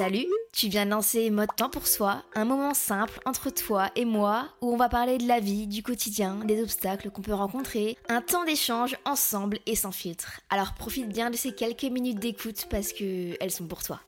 Salut, tu viens de lancer Mode Temps pour Soi, un moment simple entre toi et moi où on va parler de la vie, du quotidien, des obstacles qu'on peut rencontrer, un temps d'échange ensemble et sans filtre. Alors profite bien de ces quelques minutes d'écoute parce que elles sont pour toi.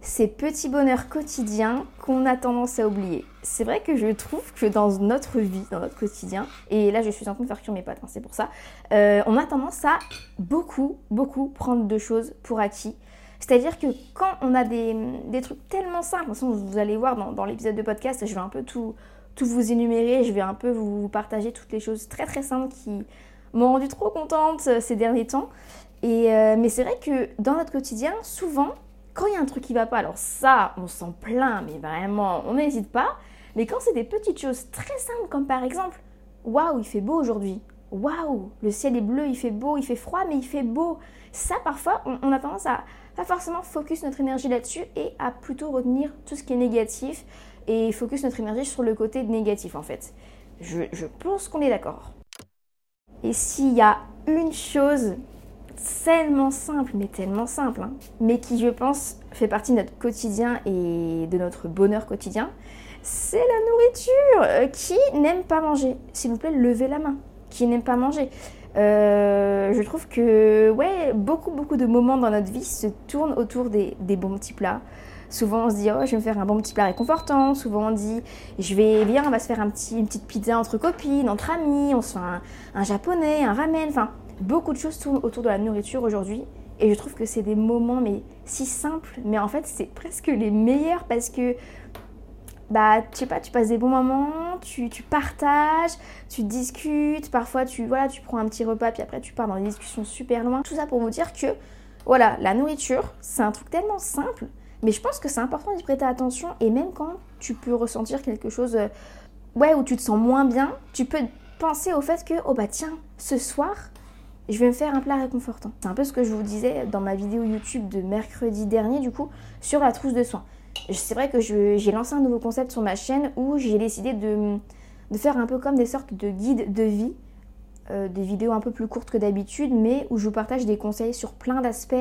Ces petits bonheurs quotidiens qu'on a tendance à oublier. C'est vrai que je trouve que dans notre vie, dans notre quotidien, et là je suis en train de faire cuire mes pâtes, hein, c'est pour ça, euh, on a tendance à beaucoup, beaucoup prendre de choses pour acquis c'est-à-dire que quand on a des, trucs tellement simples, de toute façon, vous allez voir dans, l'épisode de podcast, je vais un peu tout, tout vous énumérer, je vais un peu vous partager toutes les choses très très simples qui m'ont rendu trop contente euh, ces derniers temps. Et, euh, mais c'est vrai que dans notre quotidien, souvent, quand il y a un truc qui va pas, alors ça, on s'en plaint, mais vraiment, on n'hésite pas. Mais quand c'est des petites choses très simples, comme par exemple, waouh, il fait beau aujourd'hui. Waouh, le ciel est bleu, il fait beau, il fait froid, mais il fait beau. Ça, parfois, on a tendance à, forcément focus notre énergie là-dessus et à plutôt retenir tout ce qui est négatif et focus notre énergie sur le côté négatif en fait. Je, pense qu'on est d'accord. Et s'il y a une chose tellement simple, mais tellement simple, hein, mais qui je pense fait partie de notre quotidien et de notre bonheur quotidien, c'est la nourriture. Euh, qui n'aime pas manger S'il vous plaît, levez la main. Qui n'aime pas manger euh, je trouve que ouais, beaucoup, beaucoup de moments dans notre vie se tournent autour des, bons petits plats. Souvent on se dit oh je vais me faire un bon petit plat réconfortant. Souvent on dit je vais viens on va se faire un petit, une petite pizza entre copines, entre amis. On se fait un, japonais, un ramen. Enfin beaucoup de choses tournent autour de la nourriture aujourd'hui. Et je trouve que c'est des moments mais si simples, mais en fait c'est presque les meilleurs parce que bah, tu sais pas, tu passes des bons moments, tu, partages, tu discutes, parfois tu, voilà, tu prends un petit repas, puis après tu pars dans des discussions super loin. Tout ça pour vous dire que, voilà, la nourriture, c'est un truc tellement simple, mais je pense que c'est important d'y prêter attention, et même quand tu peux ressentir quelque chose, euh, ouais, où tu te sens moins bien, tu peux penser au fait que, oh bah tiens, ce soir, je vais me faire un plat réconfortant. C'est un peu ce que je vous disais dans ma vidéo YouTube de mercredi dernier, du coup, sur la trousse de soins c'est vrai que j'ai lancé un nouveau concept sur ma chaîne où j'ai décidé de, faire un peu comme des sortes de guides de vie, euh, des vidéos un peu plus courtes que d'habitude, mais où je vous partage des conseils sur plein d'aspects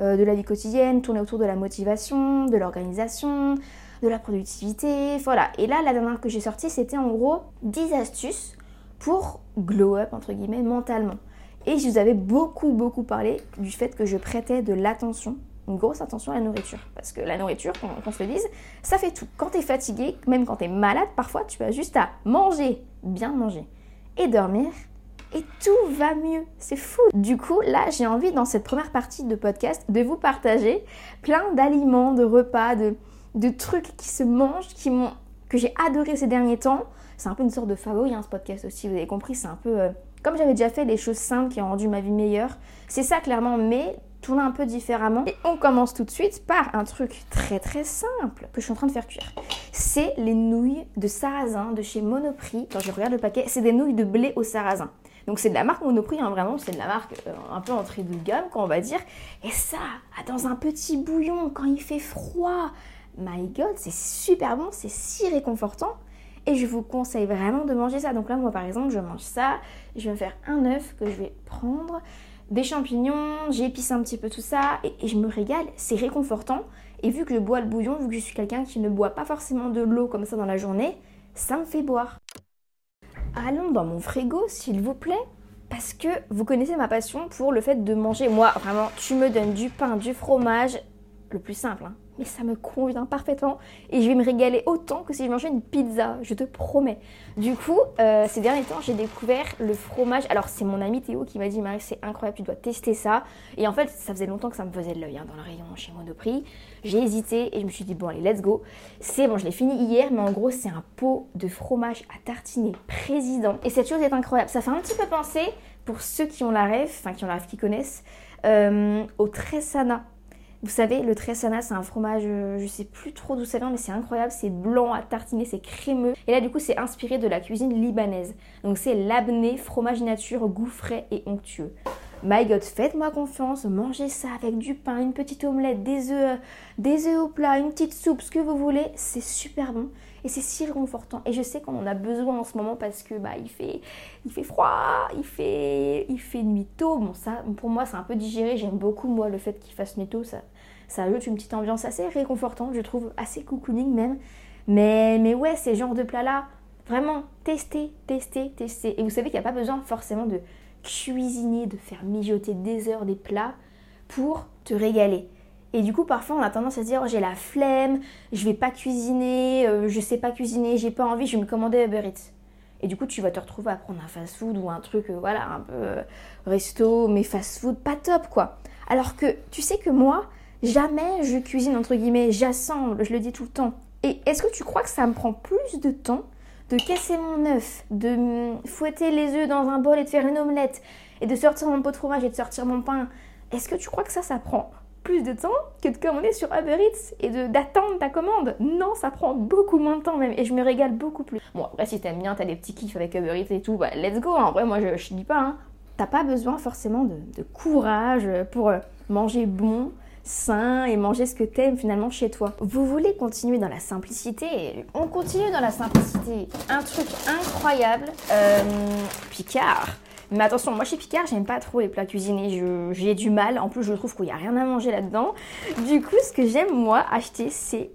euh, de la vie quotidienne, tournés autour de la motivation, de l'organisation, de la productivité, voilà. Et là, la dernière que j'ai sortie, c'était en gros 10 astuces pour glow up, entre guillemets, mentalement. Et je vous avais beaucoup, beaucoup parlé du fait que je prêtais de l'attention une grosse attention à la nourriture. Parce que la nourriture, qu'on se le dise, ça fait tout. Quand tu es fatigué, même quand tu es malade, parfois tu as juste à manger, bien manger, et dormir, et tout va mieux. C'est fou. Du coup, là, j'ai envie, dans cette première partie de podcast, de vous partager plein d'aliments, de repas, de, de trucs qui se mangent, qui m'ont, que j'ai adoré ces derniers temps. C'est un peu une sorte de favori, hein, ce podcast aussi, vous avez compris, c'est un peu... Euh, comme j'avais déjà fait les choses simples qui ont rendu ma vie meilleure, c'est ça clairement, mais tourner un peu différemment. Et on commence tout de suite par un truc très très simple que je suis en train de faire cuire. C'est les nouilles de sarrasin de chez Monoprix. Quand je regarde le paquet, c'est des nouilles de blé au sarrasin. Donc c'est de la marque Monoprix, hein, vraiment, c'est de la marque euh, un peu entrée de gamme, quand on va dire. Et ça, dans un petit bouillon, quand il fait froid, my god, c'est super bon, c'est si réconfortant. Et je vous conseille vraiment de manger ça. Donc là, moi par exemple, je mange ça. Je vais me faire un œuf que je vais prendre des champignons, j'épice un petit peu tout ça et, je me régale, c'est réconfortant. Et vu que je bois le bouillon, vu que je suis quelqu'un qui ne boit pas forcément de l'eau comme ça dans la journée, ça me fait boire. allons dans mon frigo, s'il vous plaît. Parce que vous connaissez ma passion pour le fait de manger. Moi, vraiment, tu me donnes du pain, du fromage, le plus simple, hein. mais ça me convient parfaitement et je vais me régaler autant que si je mangeais une pizza, je te promets. Du coup, euh, ces derniers temps, j'ai découvert le fromage. Alors, c'est mon ami Théo qui m'a dit Marie, c'est incroyable, tu dois tester ça. Et en fait, ça faisait longtemps que ça me faisait de l'œil hein, dans le rayon chez Monoprix. J'ai hésité et je me suis dit bon, allez, let's go. C'est bon, je l'ai fini hier, mais en gros, c'est un pot de fromage à tartiner président. Et cette chose est incroyable. Ça fait un petit peu penser, pour ceux qui ont la rêve, enfin qui ont la rêve, qui connaissent, euh, au Tressana. Vous savez, le Tressana, c'est un fromage, euh, je sais plus trop d'où ça vient, mais c'est incroyable. C'est blanc à tartiner, c'est crémeux. Et là, du coup, c'est inspiré de la cuisine libanaise. Donc, c'est l'abné, fromage nature, goût frais et onctueux. My God, faites-moi confiance, mangez ça avec du pain, une petite omelette, des œufs, des œufs au plat, une petite soupe, ce que vous voulez. C'est super bon et c'est si réconfortant. Et je sais qu'on en a besoin en ce moment parce que bah il fait, il fait froid, il fait, il fait nuit tôt. Bon ça, pour moi c'est un peu digéré. J'aime beaucoup moi le fait qu'il fasse nuit tôt. Ça, ça ajoute une petite ambiance assez réconfortante, je trouve assez cocooning même. Mais, mais ouais, ces genres de plats-là, vraiment, testez, testez, testez. Et vous savez qu'il n'y a pas besoin forcément de cuisiner, de faire mijoter des heures des plats pour te régaler. Et du coup, parfois, on a tendance à dire oh, j'ai la flemme, je vais pas cuisiner, euh, je sais pas cuisiner, j'ai pas envie, je vais me commander Uber Eats. Et du coup, tu vas te retrouver à prendre un fast-food ou un truc, euh, voilà, un peu euh, resto, mais fast-food, pas top quoi. Alors que tu sais que moi, jamais je cuisine entre guillemets, j'assemble, je le dis tout le temps. Et est-ce que tu crois que ça me prend plus de temps de casser mon œuf, de fouetter les œufs dans un bol et de faire une omelette, et de sortir mon pot de fromage et de sortir mon pain, est-ce que tu crois que ça, ça prend plus de temps que de commander sur Uber Eats et d'attendre ta commande? Non, ça prend beaucoup moins de temps même, et je me régale beaucoup plus. Bon, après, si t'aimes bien, t'as des petits kiffs avec Uber Eats et tout, bah let's go, en vrai, moi je, je dis pas, hein. T'as pas besoin forcément de, de courage pour manger bon, sain et manger ce que t'aimes finalement chez toi. Vous voulez continuer dans la simplicité? On continue dans la simplicité. Un truc incroyable, euh, Picard. Mais attention, moi chez Picard, j'aime pas trop les plats cuisinés, j'ai du mal. En plus, je trouve qu'il n'y a rien à manger là-dedans. Du coup, ce que j'aime moi acheter, c'est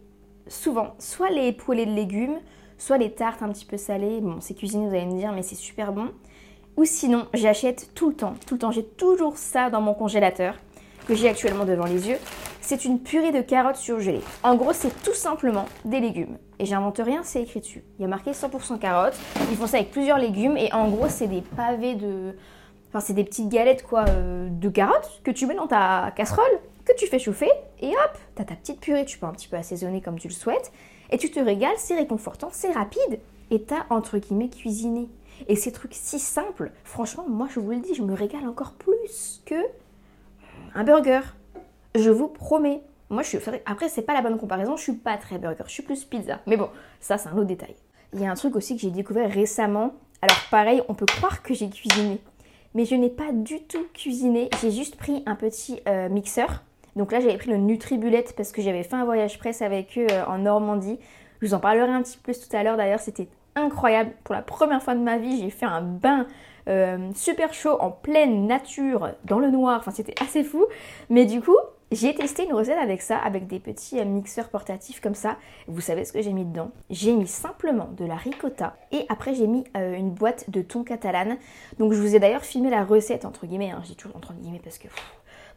souvent soit les poêlés de légumes, soit les tartes un petit peu salées. Bon, c'est cuisiné, vous allez me dire, mais c'est super bon. Ou sinon, j'achète tout le temps, tout le temps, j'ai toujours ça dans mon congélateur que j'ai actuellement devant les yeux, c'est une purée de carottes surgelées. En gros, c'est tout simplement des légumes. Et j'invente rien, c'est écrit dessus. Il y a marqué 100% carottes. Ils font ça avec plusieurs légumes et en gros, c'est des pavés de. Enfin, c'est des petites galettes quoi euh, de carottes que tu mets dans ta casserole, que tu fais chauffer et hop, t'as ta petite purée. Tu peux un petit peu assaisonner comme tu le souhaites et tu te régales. C'est réconfortant, c'est rapide et t'as entre guillemets cuisiné. Et ces trucs si simples, franchement, moi je vous le dis, je me régale encore plus que un burger. Je vous promets. Moi, je suis. Après, c'est pas la bonne comparaison. Je suis pas très burger. Je suis plus pizza. Mais bon, ça, c'est un autre détail. Il y a un truc aussi que j'ai découvert récemment. Alors, pareil, on peut croire que j'ai cuisiné. Mais je n'ai pas du tout cuisiné. J'ai juste pris un petit euh, mixeur. Donc là, j'avais pris le Nutribullet parce que j'avais fait un voyage presse avec eux euh, en Normandie. Je vous en parlerai un petit peu plus tout à l'heure. D'ailleurs, c'était incroyable. Pour la première fois de ma vie, j'ai fait un bain euh, super chaud en pleine nature, dans le noir, enfin c'était assez fou. Mais du coup, j'ai testé une recette avec ça, avec des petits euh, mixeurs portatifs comme ça. Vous savez ce que j'ai mis dedans? J'ai mis simplement de la ricotta et après j'ai mis euh, une boîte de thon catalane. Donc je vous ai d'ailleurs filmé la recette entre guillemets, hein. j'ai toujours entre guillemets parce que...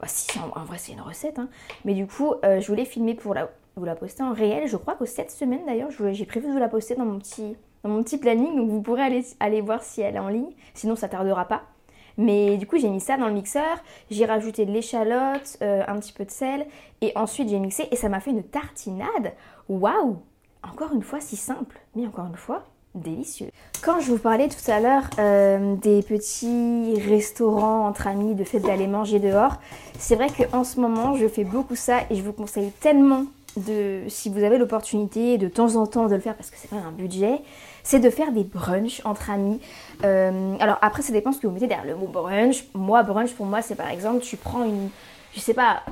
bah si, en, vrai c'est une recette, hein. mais du coup je voulais filmer pour la, vous la poster en réel. Je crois que cette semaine d'ailleurs j'ai prévu de vous la poster dans mon petit dans mon petit planning, donc vous pourrez aller, aller voir si elle est en ligne, sinon ça tardera pas. Mais du coup, j'ai mis ça dans le mixeur, j'ai rajouté de l'échalote, euh, un petit peu de sel, et ensuite j'ai mixé et ça m'a fait une tartinade. Waouh Encore une fois, si simple, mais encore une fois, délicieux. Quand je vous parlais tout à l'heure euh, des petits restaurants entre amis, de fait d'aller manger dehors, c'est vrai qu'en ce moment, je fais beaucoup ça et je vous conseille tellement de, si vous avez l'opportunité de temps en temps de le faire parce que c'est pas un budget, c'est de faire des brunchs entre amis. Euh, alors après, ça dépend ce que vous mettez derrière le mot brunch. Moi, brunch pour moi, c'est par exemple, tu prends une, je sais pas,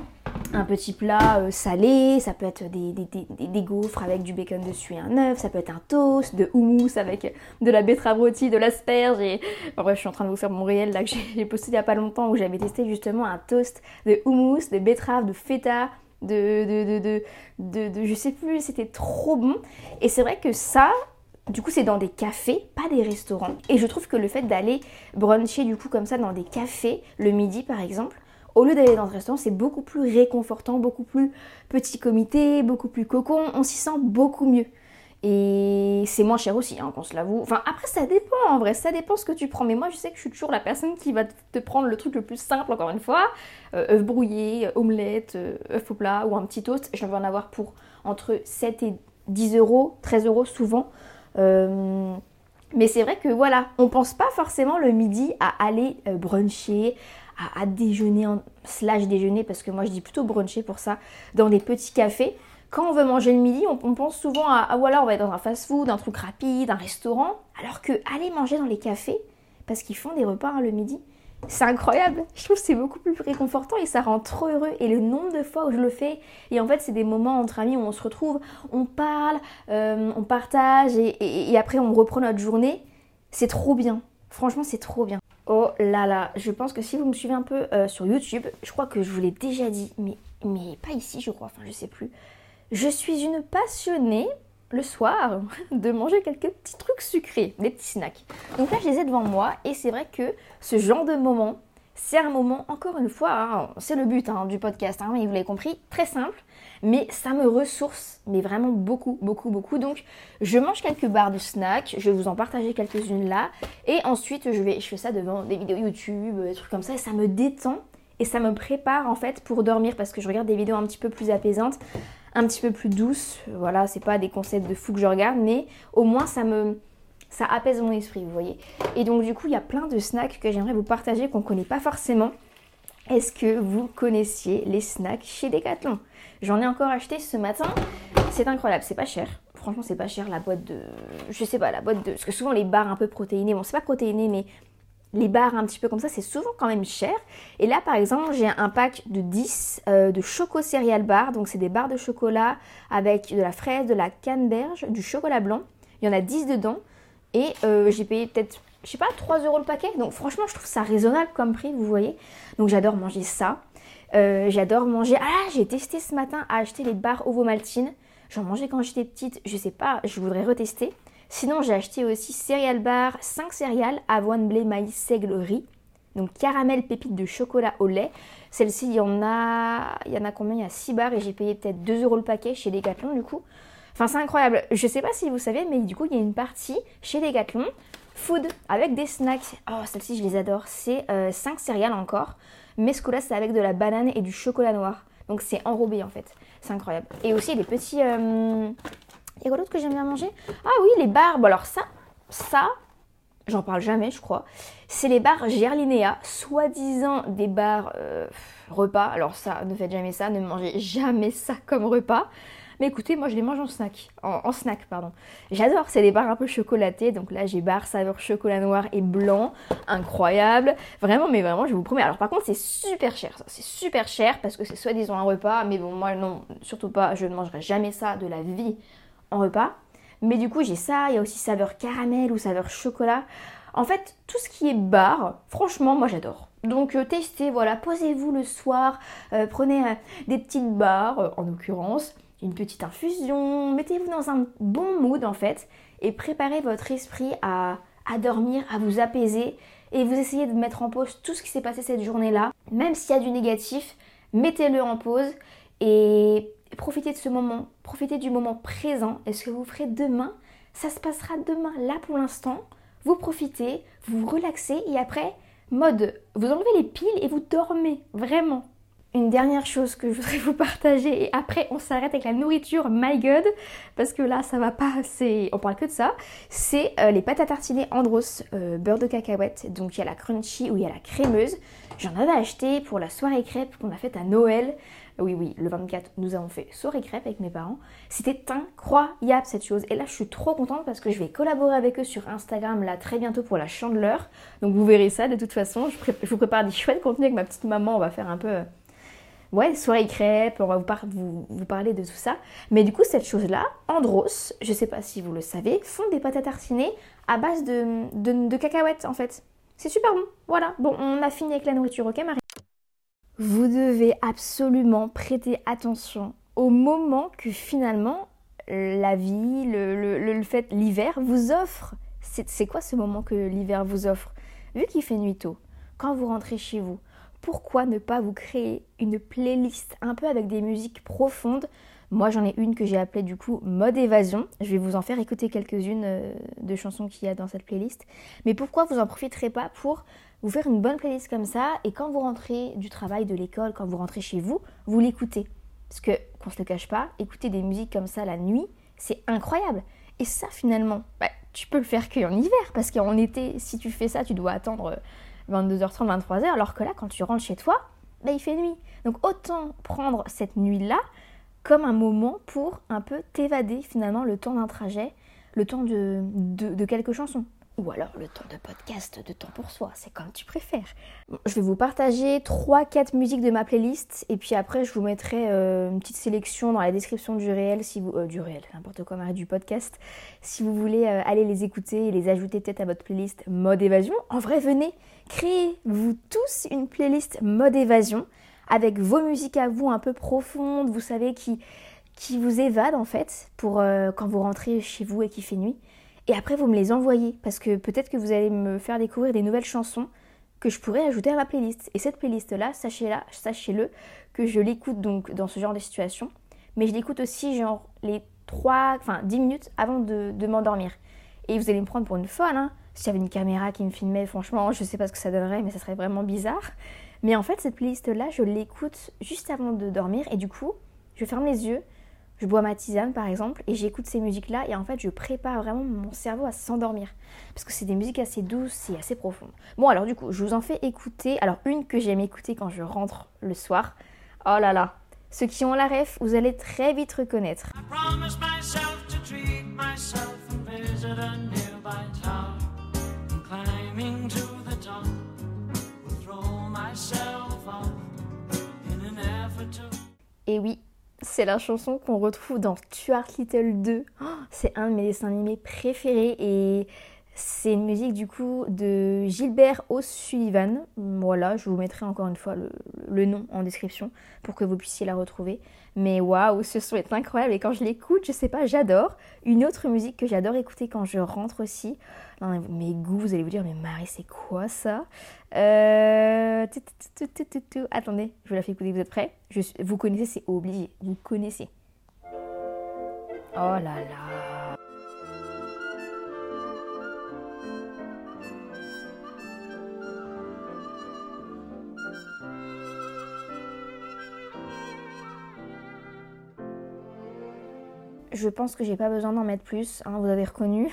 un petit plat euh, salé, ça peut être des, des, gaufres avec du bacon dessus et un œuf, ça peut être un toast, de houmous avec de la betterave rôtie, de l'asperge et... bref, je suis en train de vous faire mon réel là que j'ai posté il y a pas longtemps où j'avais testé justement un toast de houmous, de betterave, de feta, de, de, de, de, de, je sais plus, c'était trop bon. Et c'est vrai que ça, Du coup, c'est dans des cafés, pas des restaurants. Et je trouve que le fait d'aller bruncher du coup comme ça dans des cafés le midi par exemple, au lieu d'aller dans un restaurant, c'est beaucoup plus réconfortant, beaucoup plus petit comité, beaucoup plus cocon, on s'y sent beaucoup mieux. Et c'est moins cher aussi, hein, qu'on se l'avoue. Enfin, après, ça dépend en vrai, ça dépend ce que tu prends. Mais moi, je sais que je suis toujours la personne qui va te prendre le truc le plus simple, encore une fois. Euh, œuf brouillé, omelette, euh, œuf au plat ou un petit toast. Je vais en avoir pour entre 7 et 10 euros, 13 euros souvent. Euh, mais c'est vrai que voilà, on pense pas forcément le midi à aller bruncher, à, déjeuner, slash déjeuner, parce que moi je dis plutôt bruncher pour ça, dans des petits cafés quand on veut manger le midi, on, pense souvent à ah voilà, on va être dans un fast-food, un truc rapide, un restaurant, alors que aller manger dans les cafés, parce qu'ils font des repas hein, le midi, c'est incroyable. Je trouve que c'est beaucoup plus réconfortant et ça rend trop heureux. Et le nombre de fois où je le fais, et en fait, c'est des moments entre amis où on se retrouve, on parle, euh, on partage et, après on reprend notre journée. C'est trop bien. Franchement, c'est trop bien. Oh là là, je pense que si vous me suivez un peu euh, sur YouTube, je crois que je vous l'ai déjà dit, mais, mais pas ici, je crois, enfin, je sais plus. Je suis une passionnée le soir de manger quelques petits trucs sucrés, des petits snacks. Donc là, je les ai devant moi et c'est vrai que ce genre de moment, c'est un moment, encore une fois, hein, c'est le but hein, du podcast, hein, vous l'avez compris, très simple, mais ça me ressource, mais vraiment beaucoup, beaucoup, beaucoup. Donc je mange quelques barres de snacks, je vais vous en partager quelques-unes là, et ensuite je, vais, je fais ça devant des vidéos YouTube, des trucs comme ça, et ça me détend et ça me prépare en fait pour dormir parce que je regarde des vidéos un petit peu plus apaisantes un petit peu plus douce. Voilà, c'est pas des concepts de fou que je regarde, mais au moins ça me ça apaise mon esprit, vous voyez. Et donc du coup, il y a plein de snacks que j'aimerais vous partager qu'on connaît pas forcément. Est-ce que vous connaissiez les snacks chez Decathlon? J'en ai encore acheté ce matin. C'est incroyable, c'est pas cher. Franchement, c'est pas cher la boîte de je sais pas, la boîte de parce que souvent les barres un peu protéinées, bon, c'est pas protéiné mais les barres un petit peu comme ça, c'est souvent quand même cher. Et là, par exemple, j'ai un pack de 10 euh, de choco céréales barres. Donc, c'est des barres de chocolat avec de la fraise, de la canneberge, du chocolat blanc. Il y en a 10 dedans. Et euh, j'ai payé peut-être, je sais pas, 3 euros le paquet. Donc, franchement, je trouve ça raisonnable comme prix, vous voyez. Donc, j'adore manger ça. Euh, j'adore manger. Ah, j'ai testé ce matin à acheter les barres ovomaltine. J'en mangeais quand j'étais petite. Je sais pas, je voudrais retester. Sinon, j'ai acheté aussi céréales bar, 5 céréales, avoine, blé, maïs, seigle, riz. Donc caramel, pépite de chocolat au lait. Celle-ci, il y en a, il y en a combien? Il y a 6 barres et j'ai payé peut-être 2 euros le paquet chez Decathlon du coup. Enfin, c'est incroyable. Je sais pas si vous savez, mais du coup, il y a une partie chez Decathlon food avec des snacks. Oh, celle-ci, je les adore. C'est 5 euh, céréales encore. Mais ce coup-là, c'est avec de la banane et du chocolat noir. Donc c'est enrobé en fait. C'est incroyable. Et aussi des petits, euh, et quoi d'autre que j'aime bien manger? Ah oui, les barbes. Alors ça, ça, j'en parle jamais, je crois. C'est les bars Gerlinéa, soi-disant des bars euh, repas. Alors ça, ne faites jamais ça, ne mangez jamais ça comme repas. Mais écoutez, moi je les mange en snack. En, snack, pardon. J'adore, c'est des bars un peu chocolatés. Donc là, j'ai bar saveur chocolat noir et blanc. Incroyable. Vraiment, mais vraiment, je vous promets. Alors par contre, c'est super cher. Ça, c'est super cher parce que c'est soi-disant un repas. Mais bon, moi, non, surtout pas. Je ne mangerai jamais ça de la vie en repas. Mais du coup, j'ai ça. Il y a aussi saveur caramel ou saveur chocolat. En fait, tout ce qui est bar, franchement, moi j'adore. Donc euh, testez, voilà, posez-vous le soir, euh, prenez euh, des petites barres, en l'occurrence, une petite infusion, mettez-vous dans un bon mood en fait, et préparez votre esprit à, à dormir, à vous apaiser, et vous essayez de mettre en pause tout ce qui s'est passé cette journée-là. Même s'il y a du négatif, mettez-le en pause, et profitez de ce moment, profitez du moment présent. Et ce que vous ferez demain, ça se passera demain. Là pour l'instant, vous profitez, vous, relaxez et après, mode, vous enlevez les piles et vous dormez. Vraiment. Une dernière chose que je voudrais vous partager et après on s'arrête avec la nourriture, my god, parce que là ça va pas, c'est, on parle que de ça, c'est euh, les pâtes à tartiner Andros euh, beurre de cacahuète, donc il y a la crunchy ou il y a la crémeuse. J'en avais acheté pour la soirée crêpe qu'on a faite à Noël. Oui, oui, le 24, nous avons fait soirée crêpe avec mes parents. C'était incroyable cette chose. Et là, je suis trop contente parce que je vais collaborer avec eux sur Instagram là très bientôt pour la chandeleur. Donc vous verrez ça de toute façon. Je, vous prépare des chouettes contenus avec ma petite maman. On va faire un peu. Euh, ouais, soirée crêpe, on va vous, parler de tout ça. Mais du coup, cette chose-là, Andros, je sais pas si vous le savez, font des pâtes à tartiner à base de, de, de cacahuètes en fait. C'est super bon. Voilà. Bon, on a fini avec la nourriture, ok Marie? Vous devez absolument prêter attention au moment que finalement la vie, le, fait, l'hiver vous offre. C'est quoi ce moment que l'hiver vous offre? Vu qu'il fait nuit tôt, quand vous rentrez chez vous, pourquoi ne pas vous créer une playlist un peu avec des musiques profondes? Moi j'en ai une que j'ai appelée du coup mode évasion. Je vais vous en faire écouter quelques-unes euh, de chansons qu'il y a dans cette playlist. Mais pourquoi vous en profiterez pas pour vous faire une bonne playlist comme ça et quand vous rentrez du travail, de l'école, quand vous rentrez chez vous, vous l'écoutez. Parce que, qu'on se le cache pas, écouter des musiques comme ça la nuit, c'est incroyable. Et ça finalement, bah, tu peux le faire qu'en hiver, parce qu'en été, si tu fais ça, tu dois attendre 22h30, euh, 23h, alors que là, quand tu rentres chez toi, bah, il fait nuit. Donc autant prendre cette nuit-là comme un moment pour un peu t'évader finalement le temps d'un trajet, le temps de quelques chansons ou alors le temps de podcast de temps pour soi, c'est comme tu préfères. je vais vous partager 3-4 musiques de ma playlist et puis après je vous mettrai euh, une petite sélection dans la description du réel, si vous, euh, du réel, n'importe quoi, du podcast, si vous voulez euh, aller les écouter et les ajouter peut-être à votre playlist mode évasion. En vrai, venez, créez-vous tous une playlist mode évasion avec vos musiques à vous un peu profondes, vous savez, qui, qui vous évadent en fait pour quand vous rentrez chez vous et qu'il fait nuit. Et après, vous me les envoyez parce que peut-être que vous allez me faire découvrir des nouvelles chansons que je pourrais ajouter à ma playlist. Et cette playlist-là, sachez-le, sachez-le que je l'écoute donc dans ce genre de situation, mais je l'écoute aussi genre les 3, enfin 10 minutes avant de, m'endormir. Et vous allez me prendre pour une folle, hein. S'il y avait une caméra qui me filmait, franchement, je sais pas ce que ça donnerait, mais ça serait vraiment bizarre. Mais en fait, cette playlist-là, je l'écoute juste avant de dormir et du coup, je ferme les yeux, je bois ma tisane par exemple et j'écoute ces musiques-là et en fait je prépare vraiment mon cerveau à s'endormir parce que c'est des musiques assez douces et assez profondes. Bon alors du coup je vous en fais écouter, alors une que j'aime écouter quand je rentre le soir, oh là là, ceux qui ont la ref vous allez très vite reconnaître. Et oui, c'est la chanson qu'on retrouve dans Stuart Little 2. c'est un de mes dessins animés préférés et c'est une musique du coup de Gilbert O'Sullivan. Voilà, je vous mettrai encore une fois le, nom en description pour que vous puissiez la retrouver. Mais waouh, ce son est incroyable et quand je l'écoute, je sais pas, j'adore. Une autre musique que j'adore écouter quand je rentre aussi. Mes goûts, vous allez vous dire, mais Marie, c'est quoi ça? Euh, Attendez, je vous la fais écouter, vous êtes prêts? Vous connaissez, c'est obligé, vous connaissez. Oh là là Je pense que j'ai pas besoin d'en mettre plus, hein, vous avez reconnu.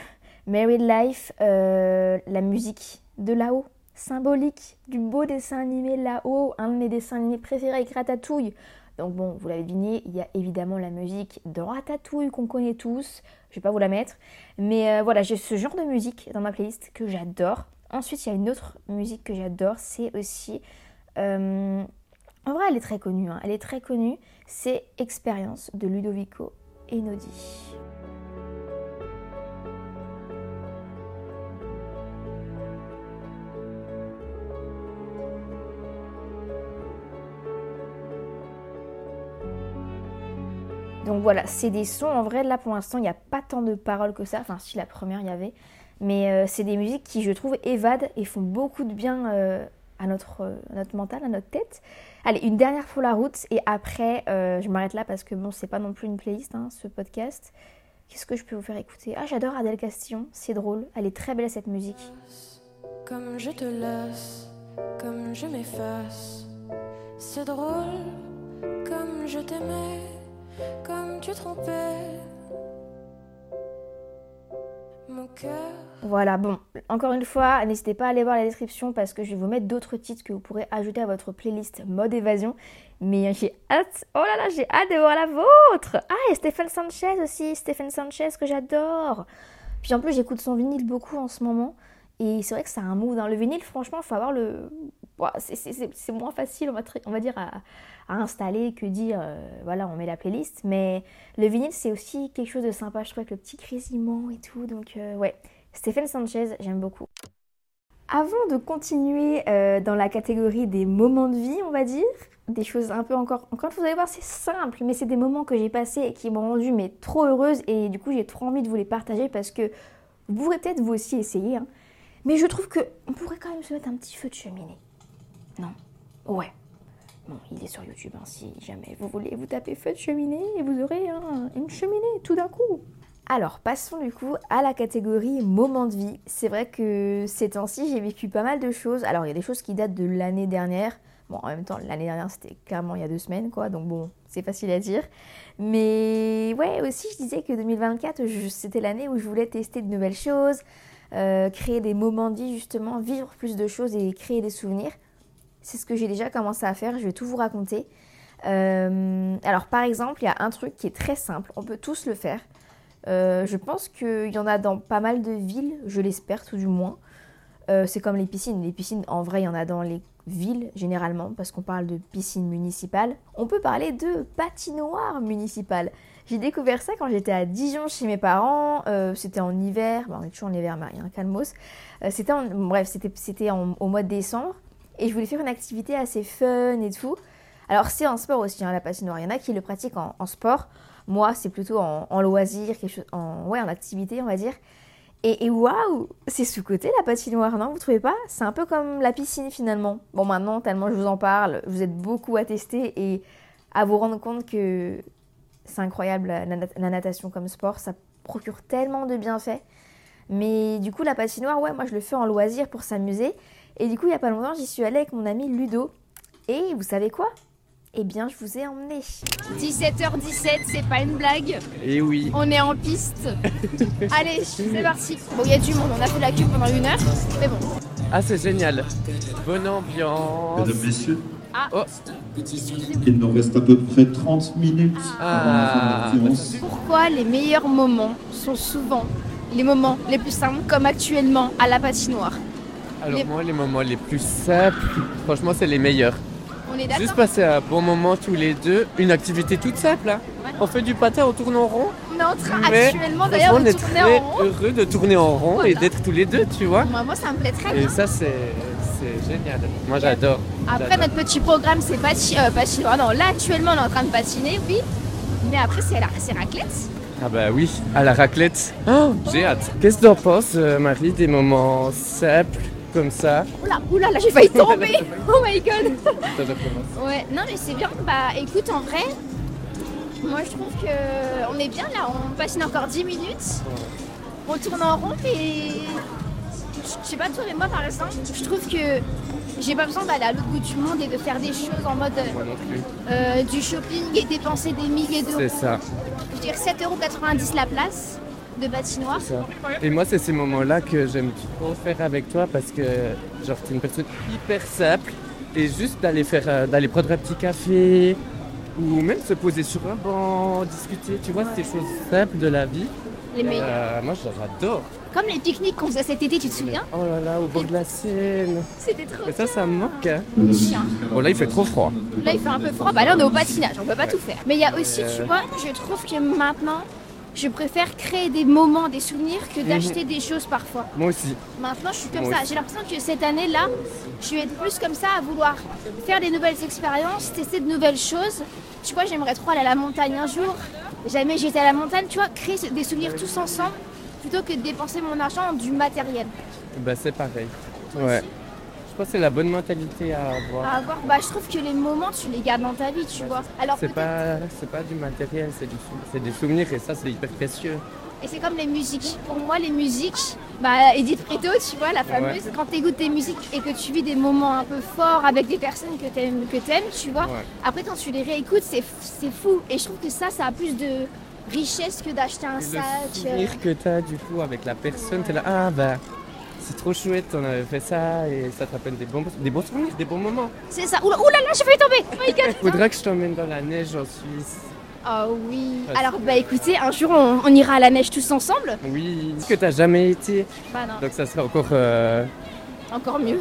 Married Life, euh, la musique de là-haut, symbolique du beau dessin animé là-haut, un de mes dessins animés préférés avec Ratatouille. Donc bon, vous l'avez deviné, il y a évidemment la musique de Ratatouille qu'on connaît tous. Je vais pas vous la mettre, mais euh, voilà, j'ai ce genre de musique dans ma playlist que j'adore. Ensuite, il y a une autre musique que j'adore, c'est aussi euh, en vrai, elle est très connue. Hein. Elle est très connue. C'est Expérience de Ludovico Donc voilà, c'est des sons. En vrai, là pour l'instant, il n'y a pas tant de paroles que ça. Enfin, si la première, il y avait. Mais euh, c'est des musiques qui, je trouve, évadent et font beaucoup de bien euh, à, notre, euh, notre mental, à notre tête. Allez, une dernière pour la route. Et après, je m'arrête là parce que bon, c'est pas non plus une playlist, hein, ce podcast. Qu'est-ce que je peux vous faire écouter? Ah, j'adore Adèle Castillon. C'est drôle. Elle est très belle cette musique. Comme je te laisse, comme je m'efface. C'est drôle, comme je t'aimais comme tu trompais mon cœur. Voilà, bon, encore une fois, n'hésitez pas à aller voir la description parce que je vais vous mettre d'autres titres que vous pourrez ajouter à votre playlist mode évasion. Mais j'ai hâte, oh là là, j'ai hâte de voir la vôtre. Ah, et Stéphane Sanchez aussi, Stéphane Sanchez que j'adore. Puis en plus, j'écoute son vinyle beaucoup en ce moment. Et c'est vrai que c'est un mood. Dans Le vinyle, franchement, il faut avoir le. c'est moins facile, on va, dire, à, installer que dire, euh, voilà, on met la playlist. Mais le vinyle, c'est aussi quelque chose de sympa, je trouve, avec le petit grésillement et tout. Donc, euh, ouais. Stéphane Sanchez, j'aime beaucoup. Avant de continuer euh, dans la catégorie des moments de vie, on va dire, des choses un peu encore. Encore vous allez voir, c'est simple, mais c'est des moments que j'ai passés et qui m'ont rendue mais trop heureuse et du coup j'ai trop envie de vous les partager parce que vous pourrez peut-être vous aussi essayer. hein. Mais je trouve que on pourrait quand même se mettre un petit feu de cheminée. Non? Ouais. Bon, il est sur YouTube, hein, si jamais vous voulez vous taper feu de cheminée et vous aurez une cheminée tout d'un coup. Alors, passons du coup à la catégorie moment de vie. C'est vrai que ces temps-ci, j'ai vécu pas mal de choses. Alors, il y a des choses qui datent de l'année dernière. Bon, en même temps, l'année dernière, c'était clairement il y a deux semaines, quoi. Donc, bon, c'est facile à dire. Mais ouais, aussi, je disais que 2024, je- c'était l'année où je voulais tester de nouvelles choses, euh, créer des moments de vie, justement, vivre plus de choses et créer des souvenirs. C'est ce que j'ai déjà commencé à faire. Je vais tout vous raconter. Euh, alors, par exemple, il y a un truc qui est très simple. On peut tous le faire. Euh, je pense qu'il y en a dans pas mal de villes, je l'espère tout du moins. Euh, c'est comme les piscines. Les piscines, en vrai, il y en a dans les villes généralement, parce qu'on parle de piscine municipale. On peut parler de patinoire municipale. J'ai découvert ça quand j'étais à Dijon chez mes parents. C'était en hiver. Bon, on est toujours en hiver, Marie, hein, calmos. C'était en- bref, c'était, c'était au mois de décembre. Et je voulais faire une activité assez fun et tout. Alors, c'est en sport aussi, hein, la patinoire. Il y en a qui le pratiquent en, sport. Moi, c'est plutôt en, loisir, quelque chose, en, ouais, en activité, on va dire. Et, et waouh, c'est sous-côté la patinoire, non Vous trouvez pas? C'est un peu comme la piscine finalement. Bon, maintenant, tellement je vous en parle, vous êtes beaucoup à tester et à vous rendre compte que c'est incroyable la, la- la natation comme sport, ça procure tellement de bienfaits. Mais du coup, la patinoire, ouais, moi je le fais en loisir pour s'amuser. Et du coup, il y a pas longtemps, j'y suis allée avec mon ami Ludo. Et vous savez quoi? Eh bien, je vous ai emmené. 17h17, c'est pas une blague. Et oui. On est en piste. Allez, c'est parti. Bon, il y a du monde, on a fait la queue pendant une heure. Mais bon. Ah, c'est génial. Bonne ambiance. Mesdames, Messieurs, Ah, Oh, il nous reste à peu près 30 minutes Ah. avant la fin de la séance. pourquoi les meilleurs moments sont souvent les moments les plus simples, comme actuellement à la patinoire? Alors Les- moi, les moments les plus simples, franchement, c'est les meilleurs. On est Juste d'accord passer un bon moment tous les deux. Une activité toute simple. hein. On fait du patin, on tourne en rond. On est en train actuellement d'ailleurs franchement, on de est tourner très en rond. heureux de tourner en rond et d'être tous les deux, tu vois. Moi, moi, ça me plaît très Et bien. ça, c'est c'est génial. Moi, j'adore. Après, J'adore. notre petit programme, c'est pati euh, patinoire. Non, là, actuellement, on est en train de patiner, oui. Mais après, c'est la c'est raclette. Ah bah oui, à la raclette. Oh, j'ai hâte. Qu'est-ce que t'en penses, euh, Marie, des moments simples? Comme ça Oula, oula, là, j'ai failli tomber. oh my god. Ouais, non mais c'est bien. Bah écoute, en vrai, moi je trouve que on est bien là. On patine encore 10 minutes. On tourne en rond et je sais pas toi, mais moi par exemple, je trouve que j'ai pas besoin d'aller à l'autre bout du monde et de faire des choses en mode euh, du shopping et dépenser des milliers d'euros. C'est ça. Je veux dire 7,90€ la place de patinoire. Et moi, c'est ces moments-là que j'aime trop faire avec toi parce que, genre, t'es une personne hyper simple et juste d'aller faire, euh, d'aller prendre un petit café ou même se poser sur un banc, discuter, tu vois, ces choses simples de la vie. Les meilleurs. Euh, moi, j'adore. Comme les pique-niques qu'on faisait cet été, tu te souviens? Oh là là, au bord de la Seine. C'était trop Mais ça, ça me manque. hein. chiant. Bon, là, il fait trop froid. Là, il fait un peu froid. Bah là, on est au patinage, on peut pas tout faire. Mais il y a aussi, tu vois, je trouve que maintenant, je préfère créer des moments, des souvenirs que d'acheter des choses parfois. Moi aussi. Maintenant, je suis comme Moi ça. J'ai l'impression que cette année-là, je vais être plus comme ça à vouloir faire des nouvelles expériences, tester de nouvelles choses. Tu vois, j'aimerais trop aller à la montagne un jour. Jamais j'étais à la montagne, tu vois, créer des souvenirs tous ensemble plutôt que de dépenser mon argent dans du matériel. Bah, c'est pareil. Ouais. Pense que c'est la bonne mentalité à avoir. À avoir, bah, je trouve que les moments, tu les gardes dans ta vie, tu vois. Alors C'est pas, c'est pas du matériel, c'est du des souvenirs et ça, c'est hyper précieux. Et c'est comme les musiques. Pour moi, les musiques, bah, Edith Preto, tu vois, la fameuse, Ouais. quand tu écoutes tes musiques et que tu vis des moments un peu forts avec des personnes que tu aimes, que t'aimes, tu vois, Ouais. après quand tu les réécoutes, c'est, c'est fou. Et je trouve que ça, ça a plus de richesse que d'acheter un Et sac. le euh, souvenir que tu as du coup avec la personne, tu es là, ah bah, c'est trop chouette, on avait fait ça et ça te rappelle des bons, des bons souvenirs, des bons moments. C'est ça. Oula, oula là, j'ai failli tomber. Oh my god. Faudra que je t'emmène dans la neige en Suisse. Oh oui. Alors, bah écoutez, un jour, on, on ira à la neige tous ensemble. Oui, que t'as jamais été. Bah non, Donc ça sera encore euh, encore mieux.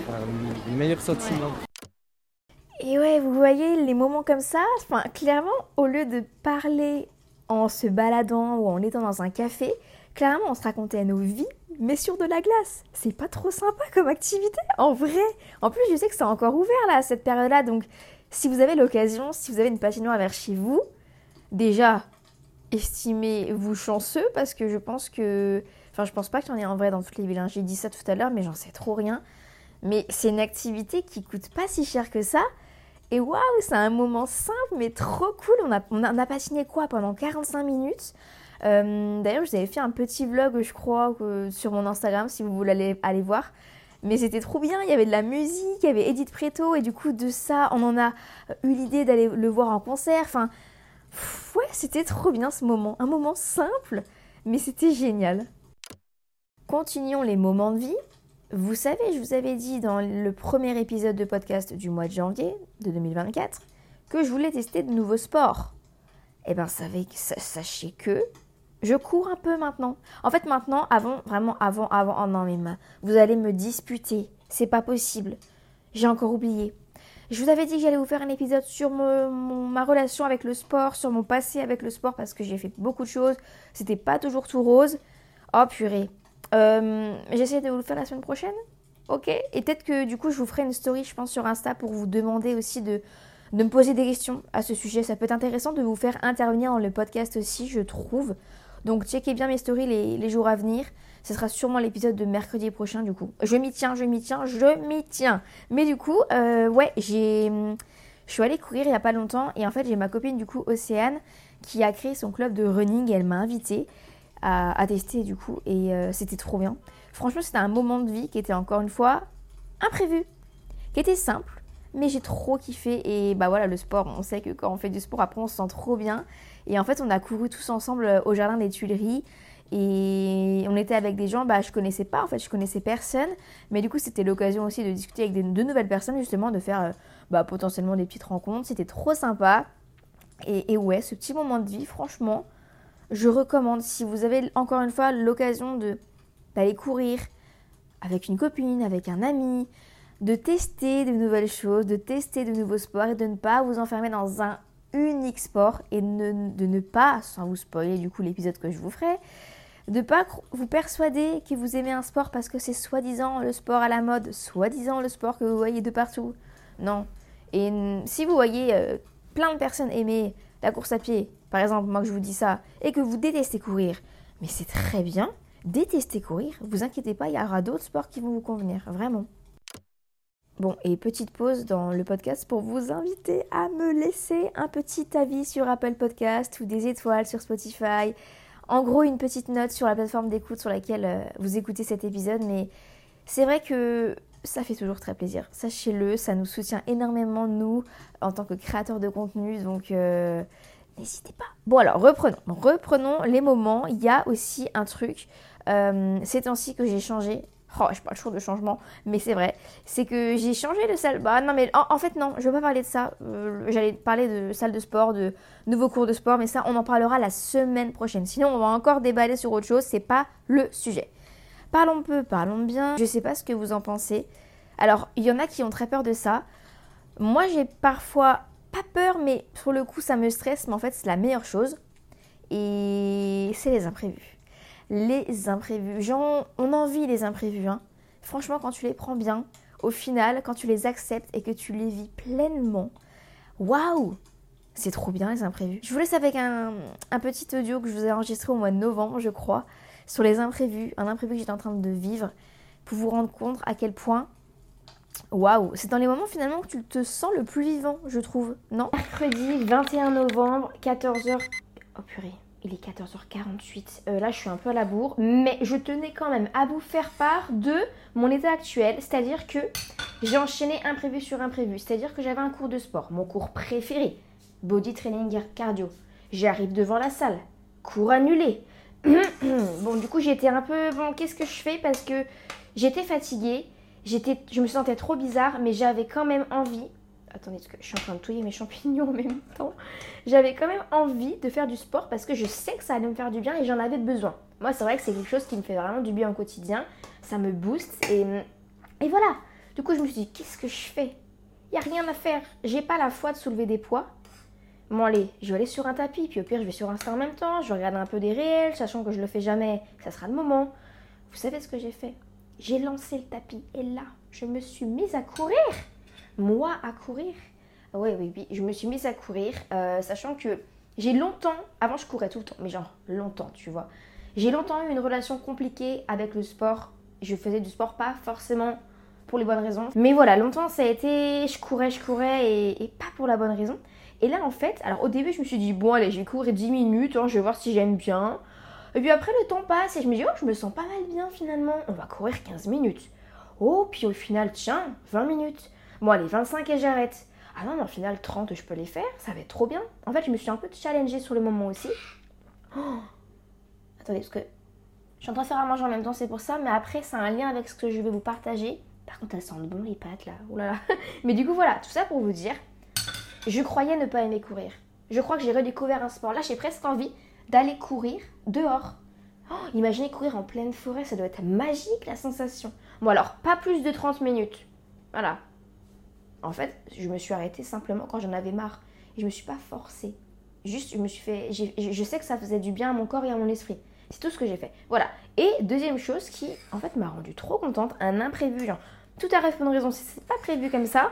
un meilleur sentiment. Et ouais, vous voyez, les moments comme ça, enfin, clairement, au lieu de parler en se baladant ou en étant dans un café, Clairement, on se racontait nos vies, mais sur de la glace. C'est pas trop sympa comme activité, en vrai. En plus, je sais que c'est encore ouvert là, à cette période-là. Donc, si vous avez l'occasion, si vous avez une patinoire vers chez vous, déjà, estimez-vous chanceux parce que je pense que. Enfin, je pense pas qu'il y en ait en vrai dans toutes les villes. hein. J'ai dit ça tout à l'heure, mais j'en sais trop rien. Mais c'est une activité qui coûte pas si cher que ça. Et waouh, c'est un moment simple mais trop cool. On a, on a patiné quoi pendant 45 minutes? Euh, D'ailleurs, je vous avais fait un petit vlog, je crois, sur mon Instagram si vous voulez aller, aller voir. Mais c'était trop bien, il y avait de la musique, il y avait Edith Preto, et du coup, de ça, on en a eu l'idée d'aller le voir en concert. Enfin, ouais, c'était trop bien ce moment. Un moment simple, mais c'était génial. Continuons les moments de vie. Vous savez, je vous avais dit dans le premier épisode de podcast du mois de janvier de 2024 que je voulais tester de nouveaux sports. Eh bien, sachez que je cours un peu maintenant. En fait, maintenant, avant, vraiment avant, avant, oh non, mais ma- vous allez me disputer. C'est pas possible. J'ai encore oublié. Je vous avais dit que j'allais vous faire un épisode sur ma relation avec le sport, sur mon passé avec le sport, parce que j'ai fait beaucoup de choses. C'était pas toujours tout rose. Oh purée. Euh, J'essaie de vous le faire la semaine prochaine. Ok. Et peut-être que du coup, je vous ferai une story, je pense, sur Insta pour vous demander aussi de me poser des questions à ce sujet. Ça peut être intéressant de vous faire intervenir dans le podcast aussi, je trouve. Donc, checkez bien mes stories les, les jours à venir. Ce sera sûrement l'épisode de mercredi prochain, du coup. Je m'y tiens, je m'y tiens, je m'y tiens. Mais du coup, euh, ouais, j'ai. Je suis allée courir il n'y a pas longtemps et en fait, j'ai ma copine, du coup, Océane, qui a créé son club de running et elle m'a invitée à, tester, du coup, et euh, c'était trop bien. Franchement, c'était un moment de vie qui était encore une fois imprévu, qui était simple, mais j'ai trop kiffé. Et bah voilà, le sport, on sait que quand on fait du sport, après, on se sent trop bien. Et en fait, on a couru tous ensemble euh, au jardin des Tuileries. Et on était avec des gens, bah, je connaissais pas, en fait, je connaissais personne. Mais du coup, c'était l'occasion aussi de discuter avec de nouvelles personnes, justement, de faire euh, bah, potentiellement des petites rencontres. C'était trop sympa. Et, et ouais, ce petit moment de vie, franchement, je recommande. Si vous avez encore une fois l'occasion d'aller courir avec une copine, avec un ami, de tester de nouvelles choses, de tester de nouveaux sports et de ne pas vous enfermer dans un unique sport et ne- de ne pas, sans vous spoiler du coup l'épisode que je vous ferai, de pas cro- vous persuader que vous aimez un sport parce que c'est soi-disant le sport à la mode, soi-disant le sport que vous voyez de partout. Non. Et si vous voyez euh, plein de personnes aimer la course à pied, par exemple, moi que je vous dis ça, et que vous détestez courir, mais c'est très bien, détestez courir, vous inquiétez pas, il y aura d'autres sports qui vont vous convenir, vraiment. Bon, et petite pause dans le podcast pour vous inviter à me laisser un petit avis sur Apple Podcast ou des étoiles sur Spotify. En gros, une petite note sur la plateforme d'écoute sur laquelle euh, vous écoutez cet épisode. Mais c'est vrai que ça fait toujours très plaisir. Sachez-le, ça nous soutient énormément, nous, en tant que créateurs de contenu. Donc, euh, n'hésitez pas. Bon, alors, reprenons. Reprenons les moments. Il y a aussi un truc, euh, ces temps-ci que j'ai changé. Oh, je parle toujours de changement, mais c'est vrai. C'est que j'ai changé de salle. Bah non, mais en, fait, non, je veux pas parler de ça. Euh, J'allais parler de salle de sport, de nouveaux cours de sport, mais ça, on en parlera la semaine prochaine. Sinon, on va encore déballer sur autre chose. C'est pas le sujet. Parlons peu, parlons bien. Je sais pas ce que vous en pensez. Alors, il y en a qui ont très peur de ça. Moi, j'ai parfois pas peur, mais sur le coup, ça me stresse. Mais en fait, c'est la meilleure chose. Et c'est les imprévus. Les imprévus. Genre, on en vit les imprévus. Hein. Franchement, quand tu les prends bien, au final, quand tu les acceptes et que tu les vis pleinement, waouh C'est trop bien les imprévus. Je vous laisse avec un, un petit audio que je vous ai enregistré au mois de novembre, je crois, sur les imprévus. Un imprévu que j'étais en train de vivre pour vous rendre compte à quel point Waouh, c'est dans les moments finalement que tu te sens le plus vivant, je trouve. Non? Mercredi 21 novembre, 14h. Oh purée, il est 14h48. Euh, là, je suis un peu à la bourre. Mais je tenais quand même à vous faire part de mon état actuel. C'est-à-dire que j'ai enchaîné imprévu sur imprévu. C'est-à-dire que j'avais un cours de sport, mon cours préféré. Body training cardio. J'arrive devant la salle. Cours annulé. bon, du coup, j'étais un peu. Bon, qu'est-ce que je fais? Parce que j'étais fatiguée. Je me sentais trop bizarre, mais j'avais quand même envie. Attendez, que je suis en train de touiller mes champignons en même temps. J'avais quand même envie de faire du sport parce que je sais que ça allait me faire du bien et j'en avais besoin. Moi, c'est vrai que c'est quelque chose qui me fait vraiment du bien au quotidien. Ça me booste et, et voilà. Du coup, je me suis dit, qu'est-ce que je fais? Il n'y a rien à faire. J'ai pas la foi de soulever des poids. Bon allez, je vais aller sur un tapis, puis au pire je vais sur Insta en même temps, je vais regarder un peu des réels, sachant que je le fais jamais, ça sera le moment. Vous savez ce que j'ai fait? J'ai lancé le tapis et là, je me suis mise à courir. Moi à courir Oui, oui, oui, je me suis mise à courir, euh, sachant que j'ai longtemps, avant je courais tout le temps, mais genre longtemps, tu vois. J'ai longtemps eu une relation compliquée avec le sport. Je faisais du sport pas forcément pour les bonnes raisons. Mais voilà, longtemps ça a été, je courais, je courais et, et pas pour la bonne raison. Et là, en fait, alors au début, je me suis dit, bon, allez, je vais courir 10 minutes, hein, je vais voir si j'aime bien. Et puis après, le temps passe et je me dis, oh, je me sens pas mal bien finalement. On va courir 15 minutes. Oh, puis au final, tiens, 20 minutes. Bon, allez, 25 et j'arrête. Ah non, mais au final, 30, je peux les faire, ça va être trop bien. En fait, je me suis un peu challengée sur le moment aussi. Oh Attendez, parce que je suis en train de faire à manger en même temps, c'est pour ça, mais après, c'est un lien avec ce que je vais vous partager. Par contre, elles sentent bon les pâtes là. Oh là là. Mais du coup, voilà, tout ça pour vous dire je croyais ne pas aimer courir. Je crois que j'ai redécouvert un sport. Là, j'ai presque envie d'aller courir dehors. Oh, imaginez courir en pleine forêt, ça doit être magique la sensation. Bon alors, pas plus de 30 minutes. Voilà. En fait, je me suis arrêtée simplement quand j'en avais marre. Et je me suis pas forcée. Juste, je me suis fait. Je sais que ça faisait du bien à mon corps et à mon esprit. C'est tout ce que j'ai fait. Voilà. Et deuxième chose qui, en fait, m'a rendue trop contente, un imprévu. Genre, tout à fait bonne raison. Si c'est pas prévu comme ça,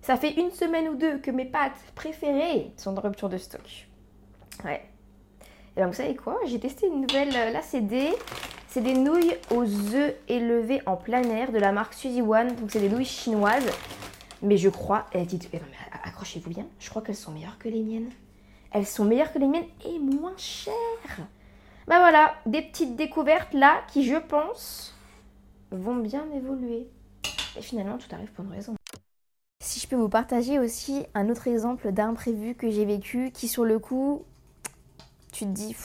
ça fait une semaine ou deux que mes pâtes préférées sont en rupture de stock. Ouais. Et bien vous savez quoi? J'ai testé une nouvelle. Euh, là, c'est des, c'est des nouilles aux œufs élevés en plein air de la marque Suzy One. Donc, c'est des nouilles chinoises. Mais je crois. Eh, dites, eh, accrochez-vous bien. Je crois qu'elles sont meilleures que les miennes. Elles sont meilleures que les miennes et moins chères. Ben voilà, des petites découvertes là qui, je pense, vont bien évoluer. Et finalement, tout arrive pour une raison. Si je peux vous partager aussi un autre exemple d'imprévu que j'ai vécu qui sur le coup, tu te dis,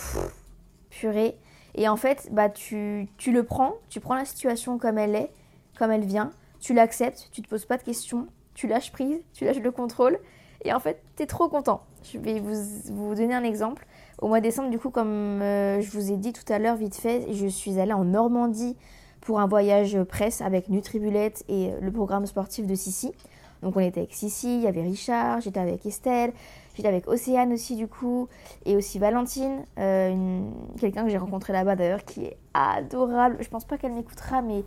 purée. Et en fait, bah, tu, tu, le prends, tu prends la situation comme elle est, comme elle vient, tu l'acceptes, tu te poses pas de questions, tu lâches prise, tu lâches le contrôle. Et en fait, tu es trop content. Je vais vous, vous, donner un exemple. Au mois de décembre, du coup, comme euh, je vous ai dit tout à l'heure, vite fait, je suis allée en Normandie pour un voyage presse avec Nutribulette et le programme sportif de Sissi. Donc on était avec Sissi, il y avait Richard, j'étais avec Estelle, j'étais avec Océane aussi du coup, et aussi Valentine, euh, quelqu'un que j'ai rencontré là-bas d'ailleurs qui est adorable. Je pense pas qu'elle m'écoutera, mais,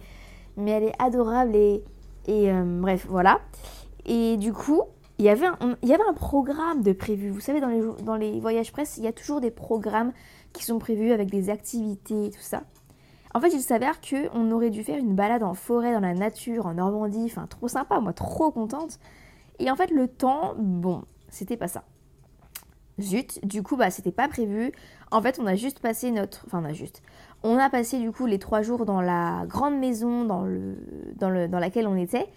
mais elle est adorable et, et euh, bref, voilà. Et du coup, il y, avait un, programme de prévu. Vous savez, dans les, dans les voyages presse, il y a toujours des programmes qui sont prévus avec des activités et tout ça. En fait, il s'avère qu'on aurait dû faire une balade en forêt, dans la nature, en Normandie, enfin trop sympa, moi trop contente. Et en fait, le temps, bon, c'était pas ça. Zut, du coup, bah c'était pas prévu. En fait, on a juste passé notre. Enfin, on a juste. On a passé du coup les trois jours dans la grande maison dans, le, dans, le, dans laquelle on était.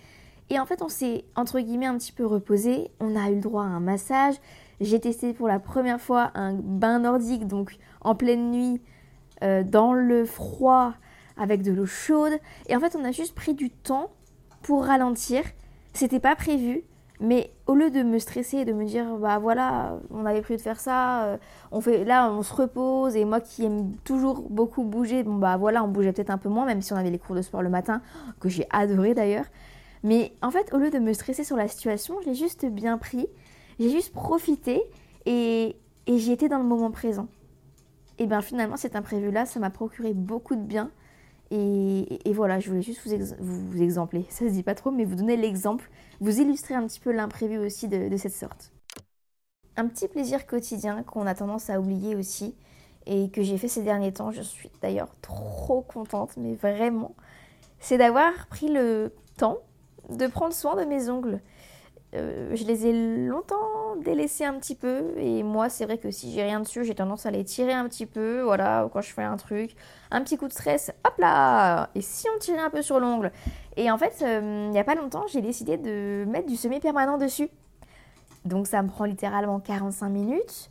Et en fait, on s'est entre guillemets un petit peu reposé. On a eu le droit à un massage. J'ai testé pour la première fois un bain nordique, donc en pleine nuit euh, dans le froid avec de l'eau chaude. Et en fait, on a juste pris du temps pour ralentir. C'était pas prévu, mais au lieu de me stresser et de me dire bah voilà, on avait prévu de faire ça, euh, on fait là on se repose et moi qui aime toujours beaucoup bouger, bon bah voilà, on bougeait peut-être un peu moins même si on avait les cours de sport le matin que j'ai adoré d'ailleurs. Mais en fait, au lieu de me stresser sur la situation, je l'ai juste bien pris, j'ai juste profité et, et j'ai été dans le moment présent et bien finalement cet imprévu-là, ça m'a procuré beaucoup de bien. Et, voilà, je voulais juste vous, vous, exempler, ça se dit pas trop, mais vous donner l'exemple, vous illustrer un petit peu l'imprévu aussi de, de, cette sorte. Un petit plaisir quotidien qu'on a tendance à oublier aussi, et que j'ai fait ces derniers temps, je suis d'ailleurs trop contente, mais vraiment, c'est d'avoir pris le temps de prendre soin de mes ongles. Euh, je les ai longtemps délaissés un petit peu. Et moi, c'est vrai que si j'ai rien dessus, j'ai tendance à les tirer un petit peu. Voilà, quand je fais un truc, un petit coup de stress, hop là Et si on tirait un peu sur l'ongle? Et en fait, euh, il n'y a pas longtemps, j'ai décidé de mettre du semi-permanent dessus. Donc ça me prend littéralement 45 minutes.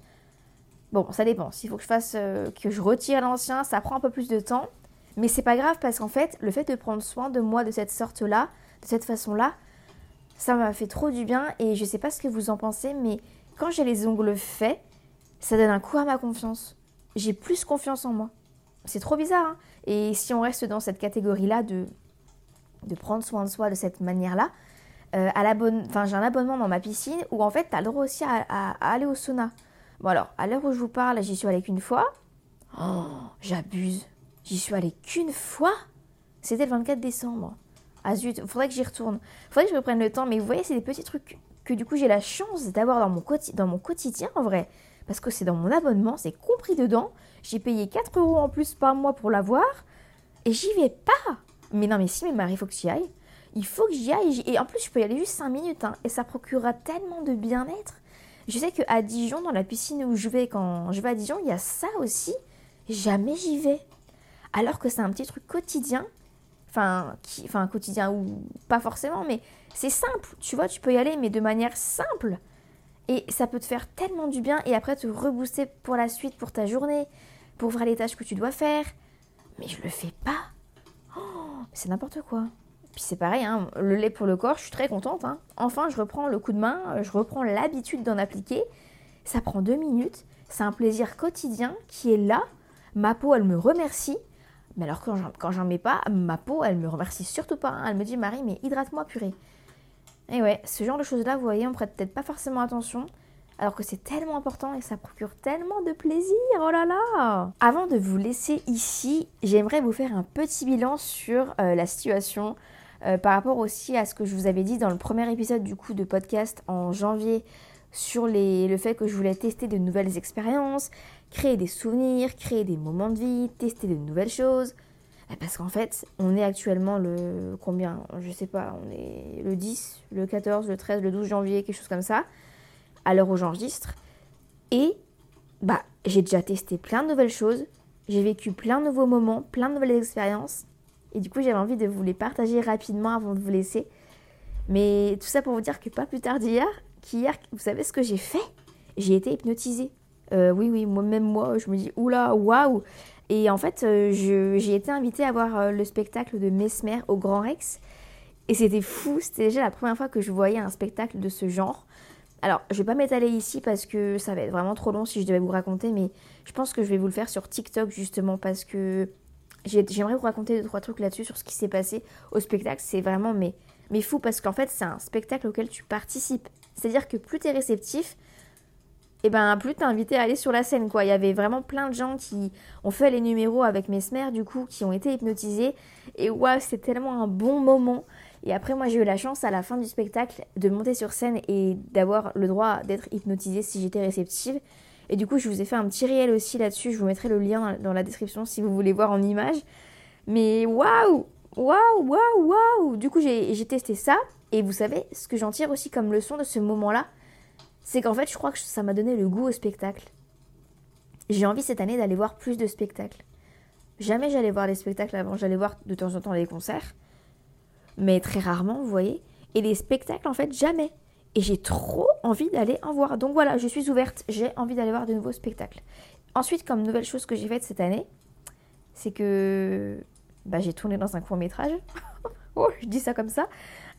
Bon, ça dépend. S'il faut que je fasse, euh, que je retire l'ancien, ça prend un peu plus de temps. Mais c'est pas grave parce qu'en fait, le fait de prendre soin de moi de cette sorte-là, de cette façon-là, ça m'a fait trop du bien et je sais pas ce que vous en pensez, mais quand j'ai les ongles faits, ça donne un coup à ma confiance. J'ai plus confiance en moi. C'est trop bizarre. Hein et si on reste dans cette catégorie-là de, de prendre soin de soi de cette manière-là, euh, j'ai un abonnement dans ma piscine où en fait, tu as le droit aussi à, à- à aller au sauna. Bon alors, à l'heure où je vous parle, j'y suis allée qu'une fois. Oh, j'abuse. J'y suis allée qu'une fois. C'était le 24 décembre. Ah zut, faudrait que j'y retourne. Faudrait que je reprenne le temps, mais vous voyez, c'est des petits trucs que du coup j'ai la chance d'avoir dans, mon quotidien en vrai. Parce que c'est dans mon abonnement, c'est compris dedans. J'ai payé 4 euros en plus par mois pour l'avoir. Et j'y vais pas. Mais non, mais si, mais Marie, il faut que j'y aille. Il faut que j'y aille. Et en plus, je peux y aller juste 5 minutes. hein, et ça procurera tellement de bien-être. Je sais qu'à Dijon, dans la piscine où je vais quand je vais à Dijon, il y a ça aussi. Jamais j'y vais. Alors que c'est un petit truc quotidien. Enfin, enfin, quotidien ou pas forcément, mais c'est simple. Tu vois, tu peux y aller, mais de manière simple. Et ça peut te faire tellement du bien et après te rebooster pour la suite, pour ta journée, pour faire les tâches que tu dois faire. Mais je le fais pas. Oh, c'est n'importe quoi. Puis c'est pareil, hein, le lait pour le corps, je suis très contente. hein. Enfin, je reprends le coup de main, je reprends l'habitude d'en appliquer. Ça prend deux minutes. C'est un plaisir quotidien qui est là. Ma peau, elle me remercie. Mais alors quand j'en, quand j'en mets pas, ma peau, elle me remercie surtout pas. hein. Elle me dit, Marie, mais hydrate-moi purée. Et ouais, ce genre de choses-là, vous voyez, on prête peut-être pas forcément attention. Alors que c'est tellement important et ça procure tellement de plaisir, oh là là Avant de vous laisser ici, j'aimerais vous faire un petit bilan sur euh, la situation euh, par rapport aussi à ce que je vous avais dit dans le premier épisode du coup de podcast en janvier sur le fait que je voulais tester de nouvelles expériences, créer des souvenirs, créer des moments de vie, tester de nouvelles choses. Eh, Parce qu'en fait, on est actuellement le combien? Je sais pas, on est le 10, le 14, le 13, le 12 janvier, quelque chose comme ça, à l'heure où j'enregistre. Et bah, j'ai déjà testé plein de nouvelles choses, j'ai vécu plein de nouveaux moments, plein de nouvelles expériences. Et du coup, j'avais envie de vous les partager rapidement avant de vous laisser. Mais tout ça pour vous dire que pas plus tard d'hier, qu'hier, vous savez ce que j'ai fait? J'ai été hypnotisée. Euh, oui, oui, moi-même moi, je me dis, oula, waouh Et en fait, euh, j'ai été invitée à voir euh, le spectacle de Mesmer au Grand Rex. Et c'était fou, c'était déjà la première fois que je voyais un spectacle de ce genre. Alors, je vais pas m'étaler ici parce que ça va être vraiment trop long si je devais vous raconter, mais je pense que je vais vous le faire sur TikTok justement parce que j'ai- j'aimerais vous raconter deux trois trucs là-dessus sur ce qui s'est passé au spectacle. C'est vraiment mais mais fou parce qu'en fait c'est un spectacle auquel tu participes. C'est-à-dire que plus tu es réceptif, et ben plus t'es invité à aller sur la scène quoi. Il y avait vraiment plein de gens qui ont fait les numéros avec Mesmer du coup, qui ont été hypnotisés et waouh c'était tellement un bon moment. Et après moi j'ai eu la chance à la fin du spectacle de monter sur scène et d'avoir le droit d'être hypnotisée si j'étais réceptive. Et du coup je vous ai fait un petit réel aussi là-dessus. Je vous mettrai le lien dans la description si vous voulez voir en image. Mais waouh Waouh, waouh, waouh Du coup, j'ai testé ça. Et vous savez, ce que j'en tire aussi comme leçon de ce moment-là, c'est qu'en fait, je crois que ça m'a donné le goût au spectacle. J'ai envie cette année d'aller voir plus de spectacles. Jamais j'allais voir des spectacles avant, j'allais voir de temps en temps des concerts. Mais très rarement, vous voyez. Et les spectacles, en fait, jamais. Et j'ai trop envie d'aller en voir. Donc voilà, je suis ouverte, j'ai envie d'aller voir de nouveaux spectacles. Ensuite, comme nouvelle chose que j'ai faite cette année, c'est que bah, j'ai tourné dans un court métrage. oh, je dis ça comme ça.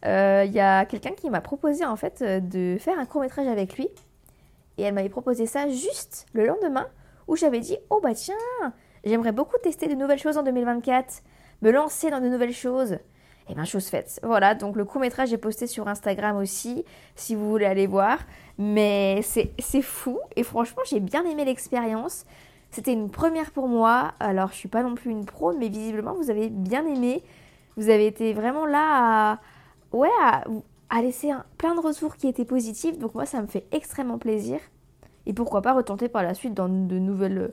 Euh, Il y a quelqu'un qui m'a proposé en fait euh, de faire un court métrage avec lui. Et elle m'avait proposé ça juste le lendemain où j'avais dit Oh bah tiens, j'aimerais beaucoup tester de nouvelles choses en 2024, me lancer dans de nouvelles choses. Et bien, chose faite. Voilà, donc le court métrage est posté sur Instagram aussi, si vous voulez aller voir. Mais c'est fou, et franchement, j'ai bien aimé l'expérience. C'était une première pour moi. Alors, je suis pas non plus une pro, mais visiblement, vous avez bien aimé. Vous avez été vraiment là à, ouais, à, à laisser un- plein de retours qui étaient positifs. Donc, moi, ça me fait extrêmement plaisir. Et pourquoi pas retenter par la suite dans de nouvelles, euh,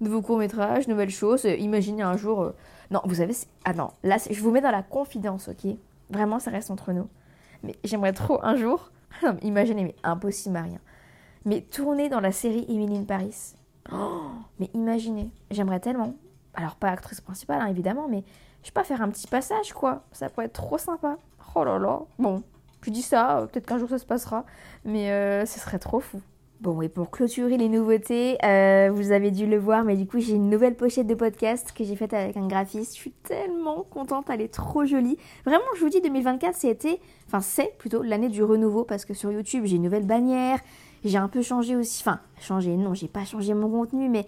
nouveaux courts-métrages, nouvelles choses. Euh, Imaginez un jour. euh, Non, vous savez. Ah non, là, je vous mets dans la confidence, ok? Vraiment, ça reste entre nous. Mais j'aimerais trop un jour. Non, mais imaginez, mais impossible, Marien. Mais tourner dans la série Emily in Paris. Mais imaginez, j'aimerais tellement. Alors, pas actrice principale, hein, évidemment, mais je sais pas, faire un petit passage, quoi. Ça pourrait être trop sympa. Oh là là. Bon, je dis ça, euh, peut-être qu'un jour ça se passera, mais euh, ce serait trop fou. Bon, et pour clôturer les nouveautés, euh, vous avez dû le voir, mais du coup, j'ai une nouvelle pochette de podcast que j'ai faite avec un graphiste. Je suis tellement contente, elle est trop jolie. Vraiment, je vous dis, 2024, c'était, enfin, c'est plutôt l'année du renouveau parce que sur YouTube, j'ai une nouvelle bannière. J'ai un peu changé aussi, enfin, changé, non, j'ai pas changé mon contenu, mais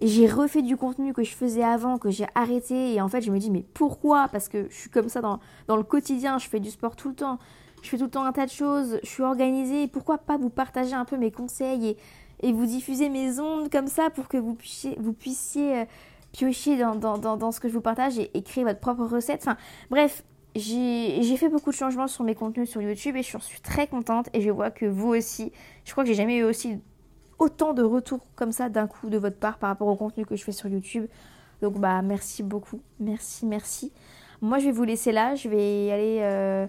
j'ai refait du contenu que je faisais avant, que j'ai arrêté. Et en fait, je me dis, mais pourquoi? Parce que je suis comme ça dans, dans le quotidien, je fais du sport tout le temps. je fais tout le temps un tas de choses, je suis organisée, pourquoi pas vous partager un peu mes conseils et, et vous diffuser mes ondes comme ça pour que vous puissiez, vous puissiez euh, piocher dans, dans, dans, dans, ce que je vous partage et, et, créer votre propre recette. Enfin, bref, j'ai fait beaucoup de changements sur mes contenus sur YouTube et je suis très contente et je vois que vous aussi, je crois que j'ai jamais eu aussi autant de retours comme ça d'un coup de votre part par rapport au contenu que je fais sur YouTube. Donc bah merci beaucoup, merci, merci. Moi je vais vous laisser là, je vais aller euh,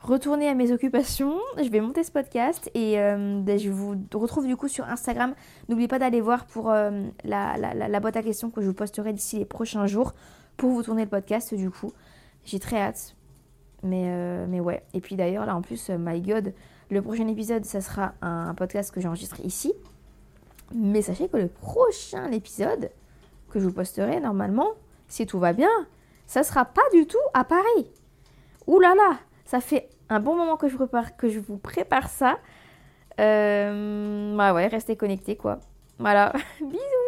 retourner à mes occupations, je vais monter ce podcast et euh, ben, je vous retrouve du coup sur Instagram. N'oubliez pas d'aller voir pour euh, la, la, la, boîte à questions que je vous posterai d'ici les prochains jours pour vous tourner le podcast du coup. J'ai très hâte. Mais, mais ouais. Et puis d'ailleurs là en plus, my god, le prochain épisode ça sera un podcast que j'enregistre ici. Mais sachez que le prochain épisode que je vous posterai normalement, si tout va bien, ça sera pas du tout à Paris. Ouh là là, ça fait un bon moment que je, prépare, que je vous prépare ça. Euh, bah ouais, restez connectés quoi. Voilà, bisous